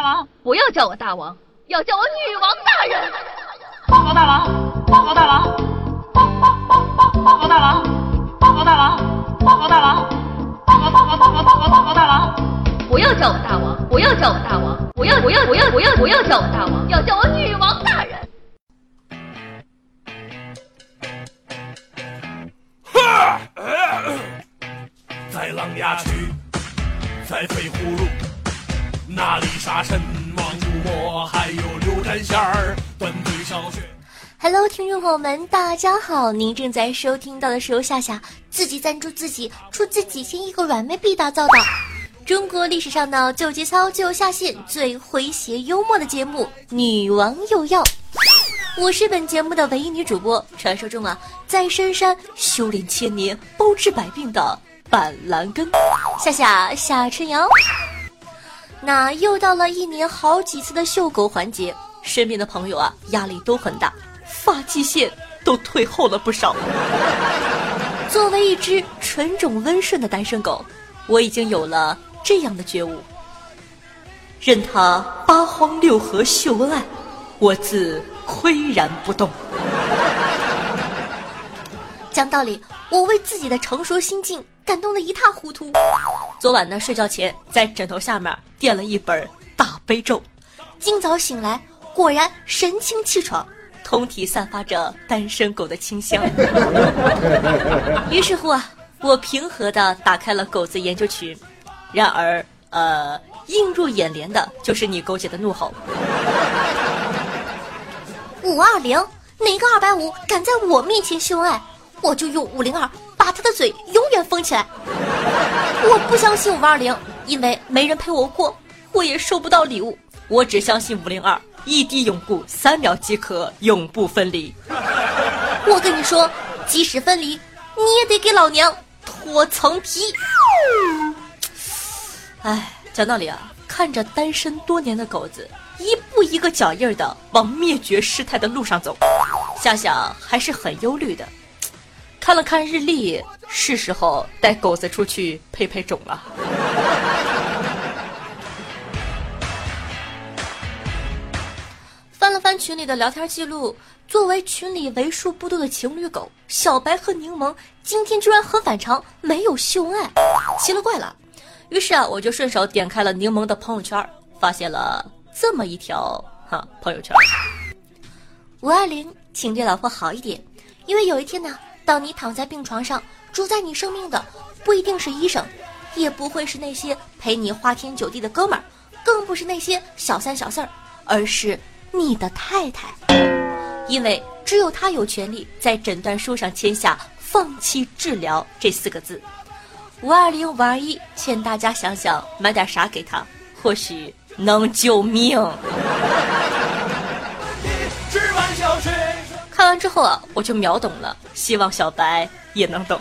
大王，不要叫我大王，要叫我女王大人。报告大王，报告大王，报报报报报告大王，报告大王，报告大王，报告报告报告报告报告大王。不要叫我大王，不要叫我大王，不要不要不要不要不要叫我大王，要叫我女王大人。在琅琊区，在飞葫芦，那里杀神王朱魔，还有刘占仙儿，断腿烧雪。Hello，听众朋友们，大家好！您正在收听到的是由夏夏自己赞助自己出自己千亿个软妹币打造的中国历史上的旧节操、旧下线、最诙谐幽默的节目《女王有药》。我是本节目的唯一女主播，传说中啊，在深山修炼千年、包治百病的板蓝根夏夏夏春瑶。那又到了一年好几次的秀狗环节，身边的朋友啊，压力都很大。发际线都退后了不少。作为一只纯种温顺的单身狗，我已经有了这样的觉悟：任他八荒六合秀恩爱，我自岿然不动。讲道理，我为自己的成熟心境感动的一塌糊涂。昨晚呢，睡觉前在枕头下面垫了一本大悲咒，今早醒来，果然神清气爽。通体散发着单身狗的清香。于是乎啊，我平和的打开了狗子研究群，然而，呃，映入眼帘的就是你狗姐的怒吼：五二零，哪个二百五敢在我面前秀恩爱，我就用五零二把他的嘴永远封起来。我不相信五二零，因为没人陪我过，我也收不到礼物。我只相信五零二。一滴永固，三秒即可永不分离。我跟你说，即使分离，你也得给老娘脱层皮。哎，讲道理啊，看着单身多年的狗子一步一个脚印儿的往灭绝师太的路上走，想想还是很忧虑的。看了看日历，是时候带狗子出去配配种了。翻了翻群里的聊天记录，作为群里为数不多的情侣狗，小白和柠檬今天居然很反常，没有秀恩爱，奇了怪了。于是啊，我就顺手点开了柠檬的朋友圈，发现了这么一条哈朋友圈：五二零，请对老婆好一点，因为有一天呢，当你躺在病床上，主宰你生命的不一定是医生，也不会是那些陪你花天酒地的哥们儿，更不是那些小三小四儿，而是。你的太太，因为只有她有权利在诊断书上签下“放弃治疗”这四个字。五二零五二一，劝大家想想买点啥给她，或许能救命。完之后啊，我就秒懂了，希望小白也能懂，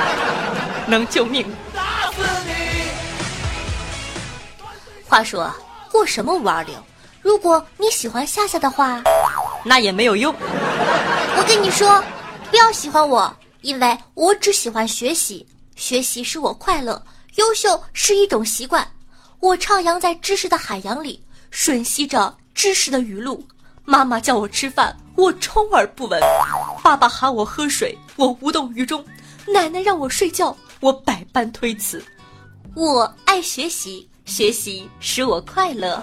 能救命。话说啊，过什么五二零？如果你喜欢夏夏的话，那也没有用。我跟你说，不要喜欢我，因为我只喜欢学习，学习使我快乐，优秀是一种习惯。我徜徉在知识的海洋里，吮吸着知识的雨露。妈妈叫我吃饭，我充耳不闻；爸爸喊我喝水，我无动于衷；奶奶让我睡觉，我百般推辞。我爱学习。学习使我快乐。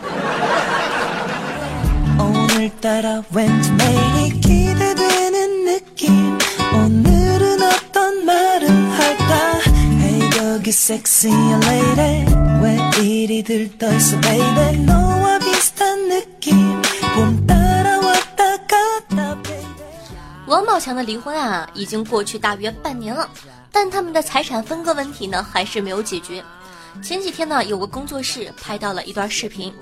王宝强的离婚啊，已经过去大约半年了，但他们的财产分割问题呢，还是没有解决。前几天呢，有个工作室拍到了一段视频，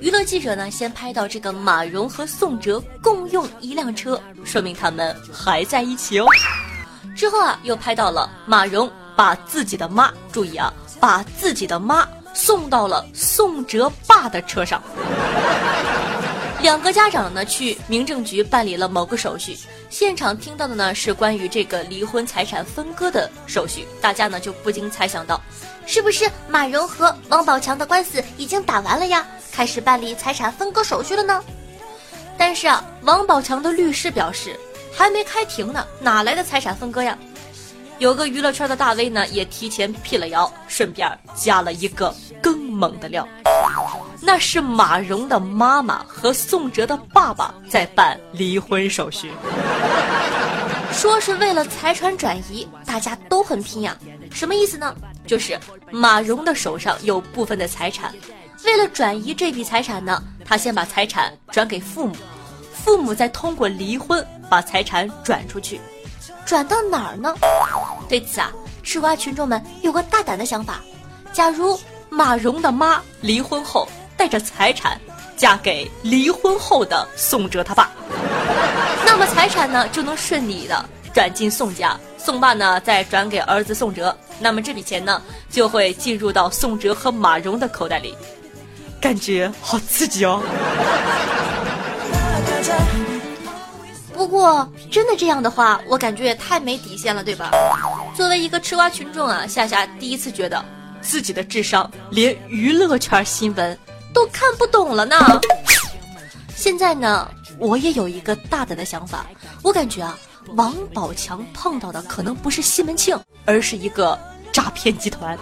娱乐记者呢先拍到这个马蓉和宋哲共用一辆车，说明他们还在一起哦。之后啊，又拍到了马蓉把自己的妈，注意啊，把自己的妈送到了宋哲爸的车上。两个家长呢去民政局办理了某个手续，现场听到的呢是关于这个离婚财产分割的手续，大家呢就不禁猜想到，是不是马蓉和王宝强的官司已经打完了呀？开始办理财产分割手续了呢？但是啊，王宝强的律师表示，还没开庭呢，哪来的财产分割呀？有个娱乐圈的大 V 呢，也提前辟了谣，顺便加了一个更猛的料，那是马蓉的妈妈和宋哲的爸爸在办离婚手续，说是为了财产转移，大家都很拼呀。什么意思呢？就是马蓉的手上有部分的财产，为了转移这笔财产呢，他先把财产转给父母，父母再通过离婚把财产转出去。转到哪儿呢？对此啊，吃瓜群众们有个大胆的想法：假如马蓉的妈离婚后带着财产嫁给离婚后的宋哲他爸，那么财产呢就能顺利的转进宋家，宋爸呢再转给儿子宋哲，那么这笔钱呢就会进入到宋哲和马蓉的口袋里，感觉好刺激哦！不过，真的这样的话，我感觉也太没底线了，对吧？作为一个吃瓜群众啊，夏夏第一次觉得自己的智商连娱乐圈新闻都看不懂了呢。现在呢，我也有一个大胆的想法，我感觉啊，王宝强碰到的可能不是西门庆，而是一个诈骗集团。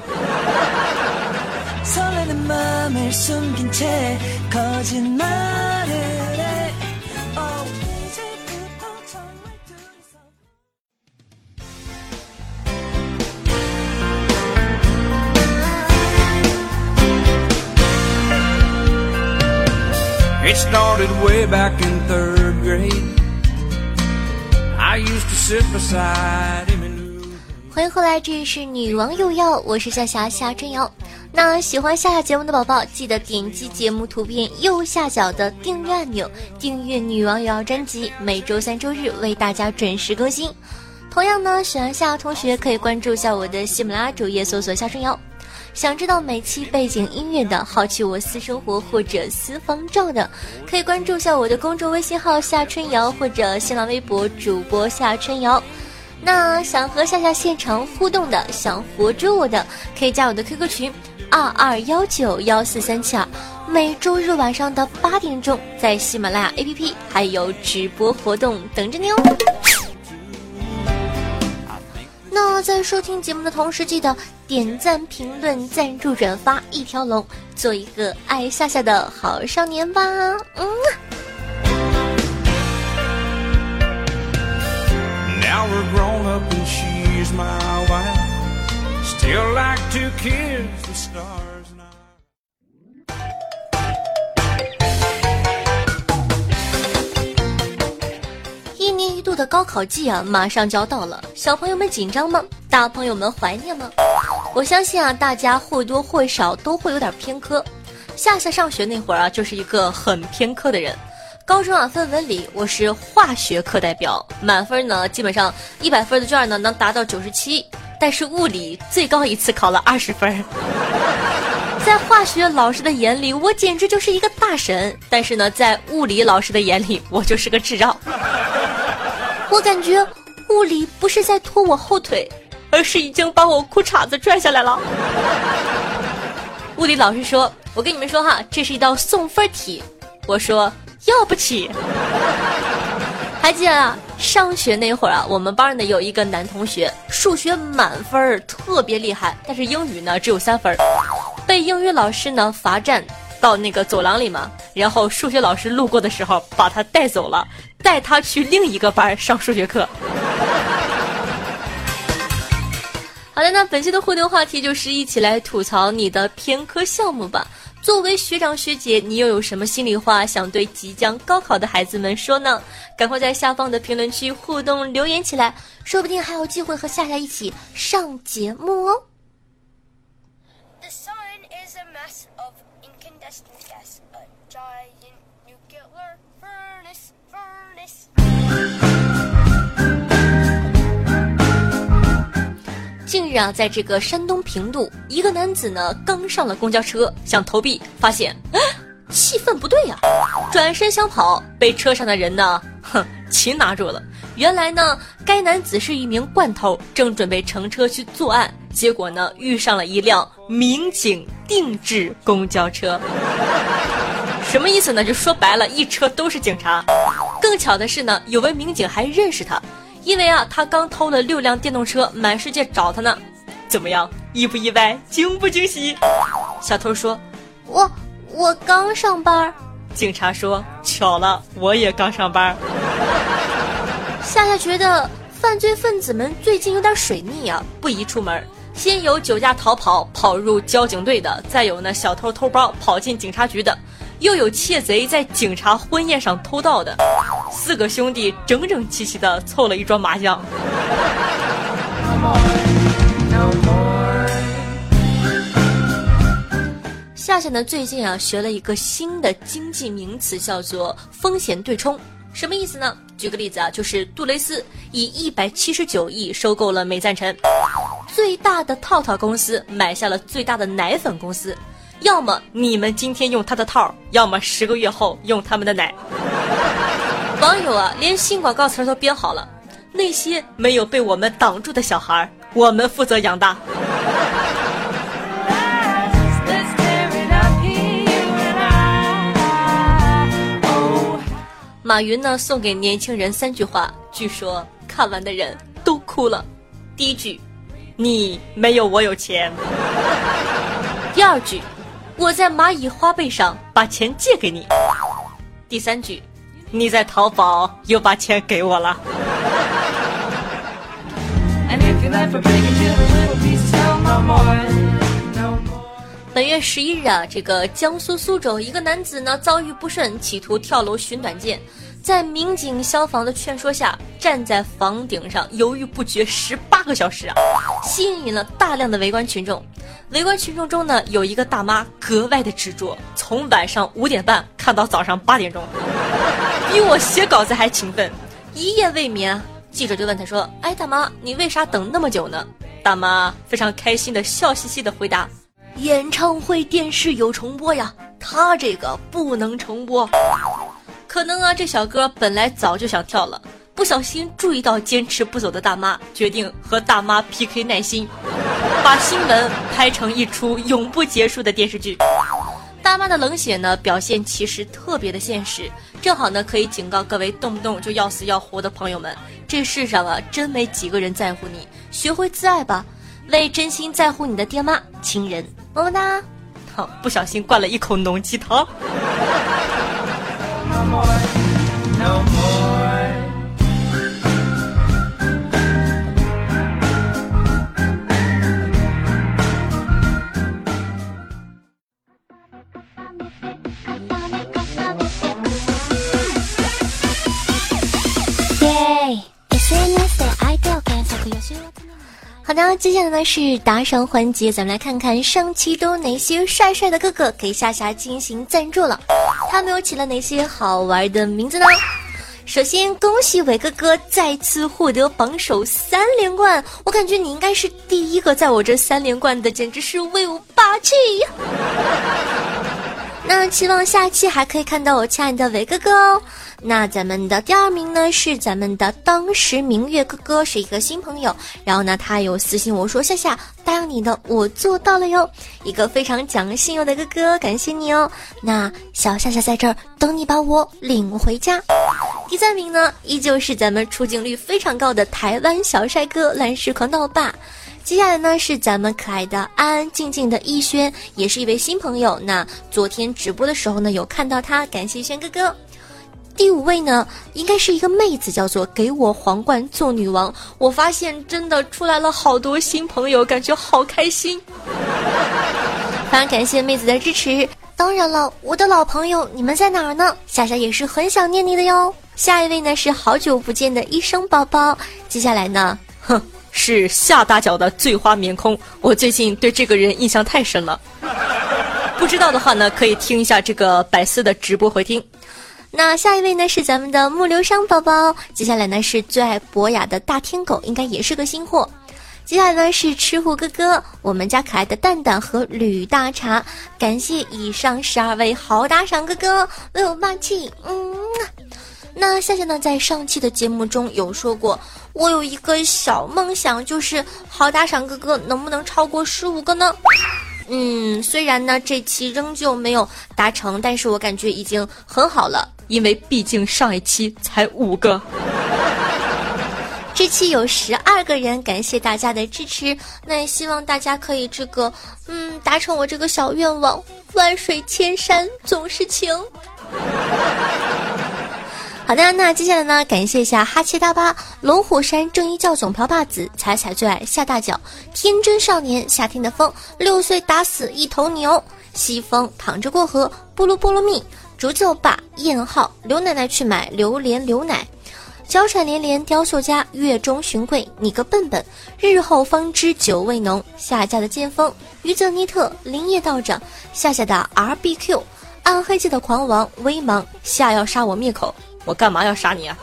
It started way back in third grade. I used to sit beside him 欢迎回来，这里是女王有药，我是夏夏夏春瑶。那喜欢夏夏节目的宝宝，记得点击节目图片右下角的订阅按钮，订阅女王有药专辑，每周三、周日为大家准时更新。同样呢，喜欢夏夏同学可以关注一下我的喜马拉雅主页，搜索夏春瑶。想知道每期背景音乐的，好奇我私生活或者私房照的，可以关注一下我的公众微信号夏春瑶或者新浪微博主播夏春瑶。那想和夏夏现场互动的，想活捉我的，可以加我的 QQ 群二二幺九幺四三七二。每周日晚上的八点钟，在喜马拉雅 APP 还有直播活动等着你哦。那在收听节目的同时，记得点赞、评论、赞助、转发一条龙，做一个爱夏夏的好少年吧。嗯。Now we're grown up and she's my wife. Still like to kiss the stars 度的高考季啊，马上就要到了，小朋友们紧张吗？大朋友们怀念吗？我相信啊，大家或多或少都会有点偏科。夏夏上学那会儿啊，就是一个很偏科的人。高中啊，分文理，我是化学课代表，满分呢，基本上一百分的卷呢能达到九十七，但是物理最高一次考了二十分。在化学老师的眼里，我简直就是一个大神，但是呢，在物理老师的眼里，我就是个智障。我感觉物理不是在拖我后腿，而是已经把我裤衩子拽下来了。物理老师说：“我跟你们说哈，这是一道送分题。”我说：“要不起。”还记得啊，上学那会儿啊，我们班呢有一个男同学，数学满分，特别厉害，但是英语呢只有三分，被英语老师呢罚站到那个走廊里嘛，然后数学老师路过的时候把他带走了，带他去另一个班上数学课。好的，那本期的互动话题就是一起来吐槽你的偏科项目吧。作为学长学姐，你又有什么心里话想对即将高考的孩子们说呢？赶快在下方的评论区互动留言起来，说不定还有机会和夏夏一起上节目哦。The sun is a mass of incandescent gas, a giant 近日啊，在这个山东平度，一个男子呢刚上了公交车，想投币，发现啊气氛不对呀、转身想跑，被车上的人呢，哼，擒拿住了。原来呢，该男子是一名惯偷，正准备乘车去作案，结果呢，遇上了一辆民警定制公交车。什么意思呢？就说白了，一车都是警察。更巧的是呢，有位民警还认识他，因为啊，他刚偷了六辆电动车，满世界找他呢。怎么样，意不意外，惊不惊喜？小偷说：“我我刚上班。”警察说：“巧了，我也刚上班。”夏夏觉得犯罪分子们最近有点水逆啊，不宜出门。先有酒驾逃跑跑入交警队的，再有呢小偷偷包跑进警察局的，又有窃贼在警察婚宴上偷盗的，四个兄弟整整齐齐的凑了一桌麻将。夏夏呢，最近啊学了一个新的经济名词，叫做风险对冲。什么意思呢？举个例子啊，就是杜蕾斯以一百七十九亿收购了美赞臣，最大的套套公司买下了最大的奶粉公司。要么你们今天用他的套，要么十个月后用他们的奶。网友啊，连新广告词都编好了，那些没有被我们挡住的小孩，我们负责养大。马云呢送给年轻人三句话，据说看完的人都哭了。第一句，你没有我有钱。第二句，我在蚂蚁花呗上把钱借给你。第三句，你在淘宝又把钱给我了。本月十一日啊，这个江苏苏州一个男子呢遭遇不顺，企图跳楼寻短见，在民警、消防的劝说下，站在房顶上犹豫不决十八个小时啊，吸引了大量的围观群众。围观群众中呢，有一个大妈格外的执着，从晚上五点半看到早上八点钟，比我写稿子还勤奋，一夜未眠。记者就问他说：“哎，大妈，你为啥等那么久呢？”大妈非常开心的笑嘻嘻的回答。演唱会电视有重播呀，他这个不能重播。可能啊，这小哥本来早就想跳了，不小心注意到坚持不走的大妈，决定和大妈 PK 耐心，把新闻拍成一出永不结束的电视剧。大妈的冷血呢，表现其实特别的现实，正好呢可以警告各位动不动就要死要活的朋友们，这世上啊真没几个人在乎你，学会自爱吧。为真心在乎你的爹妈亲人，么么哒！好，不小心灌了一口浓鸡汤。more, no more. 好的，接下来呢是打赏环节，咱们来看看上期都哪些帅帅的哥哥给夏夏进行赞助了，他们又起了哪些好玩的名字呢？首先恭喜伟哥哥再次获得榜首三连冠，我感觉你应该是第一个在我这三连冠的，简直是威武霸气！那期望下期还可以看到我亲爱的伟哥哥哦。那咱们的第二名呢是咱们的当时明月哥哥，是一个新朋友。然后呢，他有私信我说：“夏夏答应你的，我做到了哟。”一个非常讲信用的哥哥，感谢你哦。那小夏夏在这儿等你把我领回家。第三名呢，依旧是咱们出镜率非常高的台湾小帅哥蓝石狂闹霸。接下来呢是咱们可爱的安安静静的逸轩，也是一位新朋友。那昨天直播的时候呢，有看到他，感谢轩哥哥。第五位呢，应该是一个妹子，叫做“给我皇冠做女王”。我发现真的出来了好多新朋友，感觉好开心。非常感谢妹子的支持。当然了，我的老朋友，你们在哪儿呢？夏夏也是很想念你的哟。下一位呢是好久不见的医生宝宝。接下来呢，哼，是下大脚的醉花眠空。我最近对这个人印象太深了。不知道的话呢，可以听一下这个百思的直播回听。那下一位呢是咱们的木流商宝宝，接下来呢是最爱博雅的大天狗，应该也是个新货。接下来呢是吃货哥哥，我们家可爱的蛋蛋和吕大茶，感谢以上十二位好打赏哥哥，为我霸气，嗯。那夏夏呢，在上期的节目中有说过，我有一个小梦想，就是好打赏哥哥能不能超过十五个呢？嗯，虽然呢这期仍旧没有达成，但是我感觉已经很好了，因为毕竟上一期才五个，这期有十二个人，感谢大家的支持，那也希望大家可以这个，嗯，达成我这个小愿望，万水千山总是情。好的，那接下来呢？感谢一下哈切大巴、龙虎山正一教总瓢把子、彩彩最爱下大脚、天真少年夏天的风、六岁打死一头牛、西风躺着过河、菠萝菠萝蜜、竹酒吧、燕号、刘奶奶去买榴莲牛奶、娇喘连连雕塑家、月中寻贵、你个笨笨、日后方知酒味浓、夏家的剑锋、于泽尼特、林业道长、夏夏的 R B Q、暗黑界的狂王、威芒、夏要杀我灭口。我干嘛要杀你啊？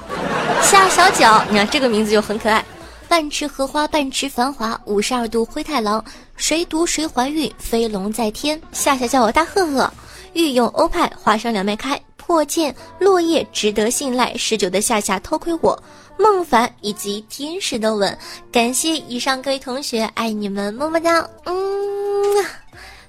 夏小脚，你看这个名字就很可爱。半池荷花，半池繁华，五十二度灰太狼，谁毒谁怀孕？飞龙在天，夏夏叫我大赫赫。御用欧派，花生两面开。破剑，落叶值得信赖。十九的夏夏偷窥我，孟凡以及天使的吻。感谢以上各位同学，爱你们，么么哒。嗯。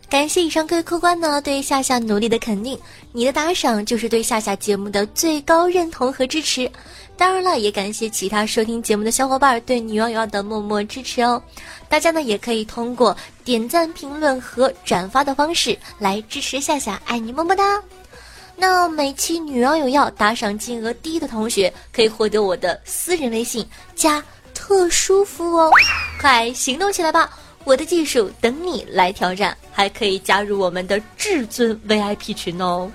感谢以上各位客官呢对夏夏努力的肯定，你的打赏就是对夏夏节目的最高认同和支持。当然了，也感谢其他收听节目的小伙伴对女王瑶的默默支持哦。大家呢也可以通过点赞、评论和转发的方式来支持夏夏，爱你么么哒。那每期女王有要打赏金额低的同学可以获得我的私人微信加特殊服务哦，快行动起来吧！我的技术等你来挑战，还可以加入我们的至尊 VIP 群哦。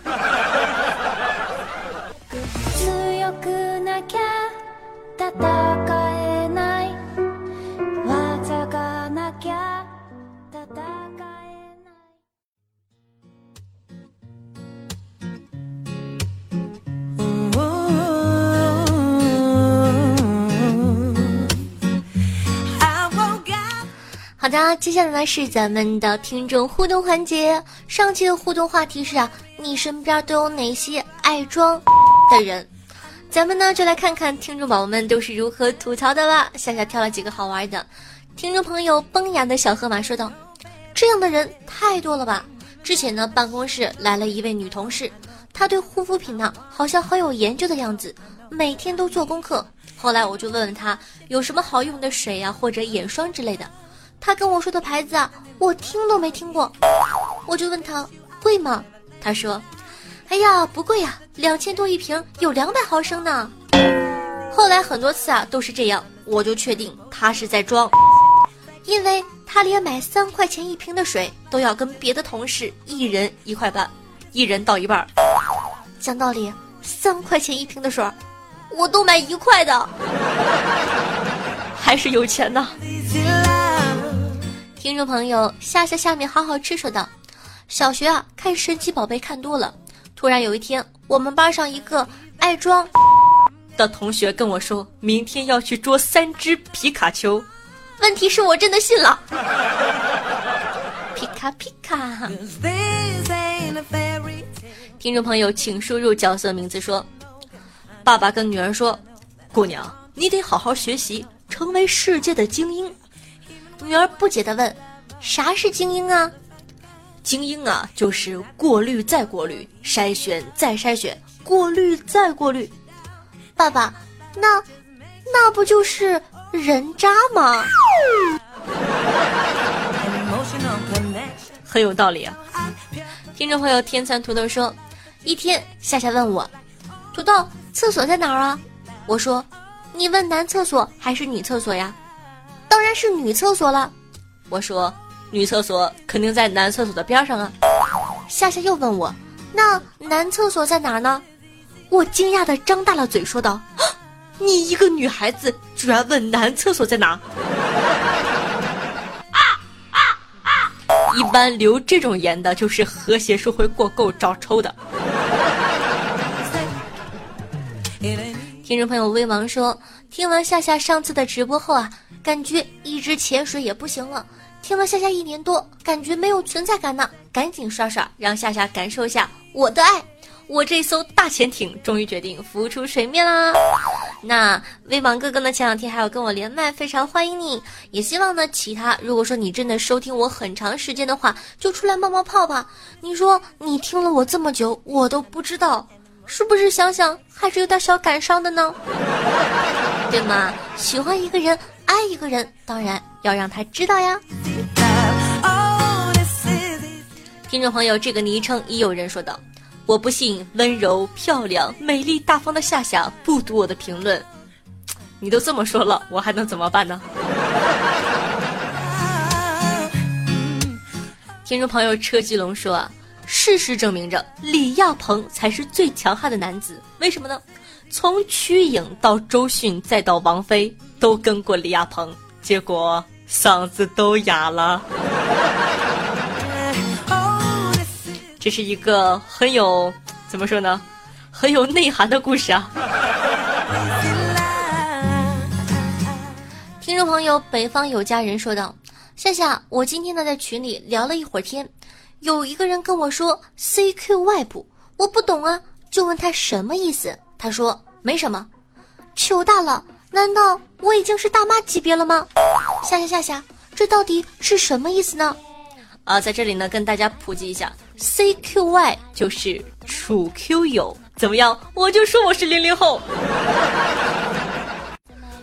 的，接下来呢是咱们的听众互动环节。上期的互动话题是啊，你身边都有哪些爱装的人？咱们呢就来看看听众宝宝们都是如何吐槽的吧。夏夏挑了几个好玩的。听众朋友崩牙的小河马说道：“这样的人太多了吧？之前呢办公室来了一位女同事，她对护肤品呢好像很有研究的样子，每天都做功课。后来我就问问她有什么好用的水呀或者眼霜之类的。”他跟我说的牌子啊，我听都没听过，我就问他贵吗？他说：“哎呀，不贵呀，两千多一瓶，有两百毫升呢。”后来很多次啊都是这样，我就确定他是在装，因为他连买三块钱一瓶的水都要跟别的同事一人一块半，一人倒一半。讲道理，三块钱一瓶的水，我都买一块的，还是有钱呐。听众朋友，夏夏下面好好吃说道：“小学啊，看神奇宝贝看多了，突然有一天，我们班上一个爱装的同学跟我说，明天要去捉三只皮卡丘。问题是我真的信了，皮卡皮卡。听众朋友，请输入角色名字说，爸爸跟女儿说，姑娘，你得好好学习，成为世界的精英。”女儿不解地问：“啥是精英啊？精英啊，就是过滤再过滤，筛选再筛选，过滤再过滤。”爸爸，那那不就是人渣吗？很有道理啊！听众朋友天蚕土豆说：“一天，夏夏问我，土豆厕所在哪儿啊？”我说：“你问男厕所还是女厕所呀？”当然是女厕所了，我说女厕所肯定在男厕所的边上啊。夏夏又问我，那男厕所在哪儿呢？我惊讶的张大了嘴说道：“你一个女孩子居然问男厕所在哪？”啊啊啊！一般留这种言的就是和谐社会过够找抽的。听众朋友威王说，听完夏夏上次的直播后啊。感觉一直潜水也不行了，听了夏夏一年多，感觉没有存在感呢。赶紧刷刷，让夏夏感受一下我的爱。我这艘大潜艇终于决定浮出水面啦！那威榜哥哥呢？前两天还要跟我连麦，非常欢迎你。也希望呢，其他如果说你真的收听我很长时间的话，就出来冒冒泡吧。你说你听了我这么久，我都不知道，是不是想想还是有点小感伤的呢？对吗？喜欢一个人，爱一个人，当然要让他知道呀。听众朋友，这个昵称已有人说道。我不信温柔、漂亮、美丽、大方的夏夏不读我的评论，你都这么说了，我还能怎么办呢？听众朋友车继龙说啊，事实证明着李亚鹏才是最强悍的男子，为什么呢？从瞿颖到周迅再到王菲都跟过李亚鹏，结果嗓子都哑了。这是一个很有怎么说呢，很有内涵的故事啊！听众朋友，北方有家人说道：“夏夏，我今天呢在群里聊了一会儿天，有一个人跟我说 CQ 外部，我不懂啊，就问他什么意思，他说没什么。糗大了，难道我已经是大妈级别了吗？夏夏夏夏，这到底是什么意思呢？啊，在这里呢跟大家普及一下。” CQY 就是处 Q 友，怎么样？我就说我是零零后。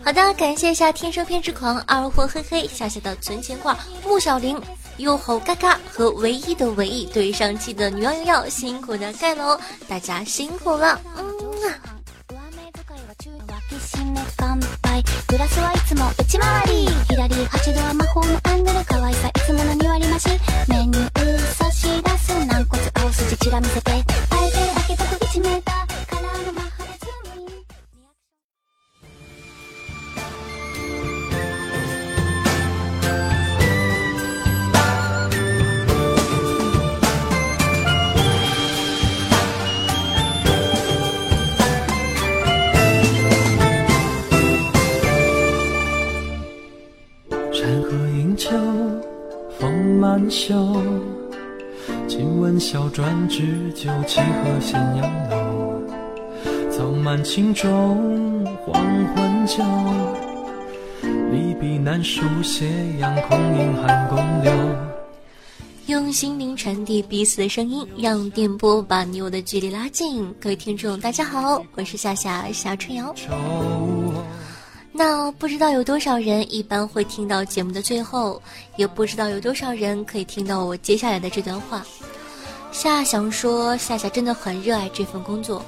好的，感谢一下天生偏执狂、二货嘿嘿、夏夏的存钱罐、穆小玲、优吼嘎嘎和唯一的唯一对上期的女王瑶瑶，辛苦的盖楼，大家辛苦了，嗯啊。乾杯。グラスはいつも内回り。左8度は魔法のア草满青冢，黄昏酒。离别难书斜阳空影寒宫柳。用心灵传递彼此的声音，让电波把你我的距离拉近。各位听众，大家好，我是夏夏夏春瑶。那不知道有多少人一般会听到节目的最后，也不知道有多少人可以听到我接下来的这段话。夏想说，夏夏真的很热爱这份工作，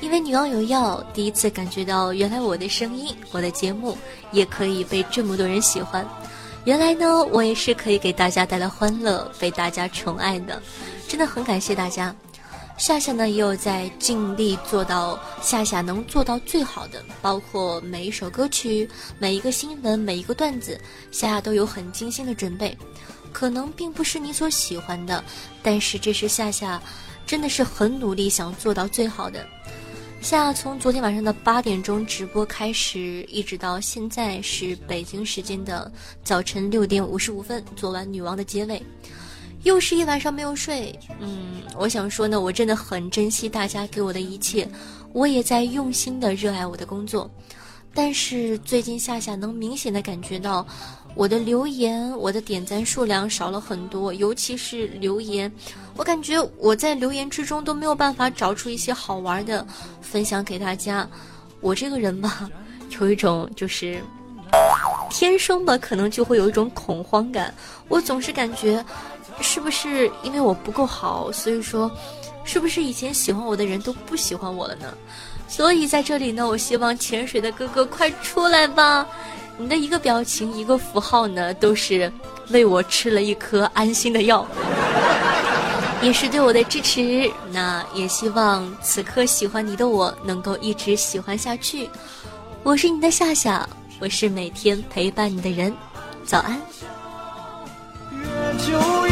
因为女王有药，第一次感觉到原来我的声音、我的节目也可以被这么多人喜欢。原来呢，我也是可以给大家带来欢乐、被大家宠爱的，真的很感谢大家。夏夏呢也有在尽力做到夏夏能做到最好的，包括每一首歌曲、每一个新闻、每一个段子，夏夏都有很精心的准备。可能并不是你所喜欢的，但是这是夏夏真的是很努力想做到最好的。夏从昨天晚上的八点钟直播开始，一直到现在是北京时间的早晨六点五十五分，做完女王的结尾。又是一晚上没有睡，嗯，我想说呢，我真的很珍惜大家给我的一切，我也在用心的热爱我的工作，但是最近夏夏能明显的感觉到，我的留言、我的点赞数量少了很多，尤其是留言，我感觉我在留言之中都没有办法找出一些好玩的分享给大家，我这个人吧，有一种就是天生吧，可能就会有一种恐慌感，我总是感觉。是不是因为我不够好，所以说，是不是以前喜欢我的人都不喜欢我了呢？所以在这里呢，我希望潜水的哥哥快出来吧！你的一个表情一个符号呢，都是为我吃了一颗安心的药，也是对我的支持。那也希望此刻喜欢你的我能够一直喜欢下去。我是你的夏夏，我是每天陪伴你的人。早安。月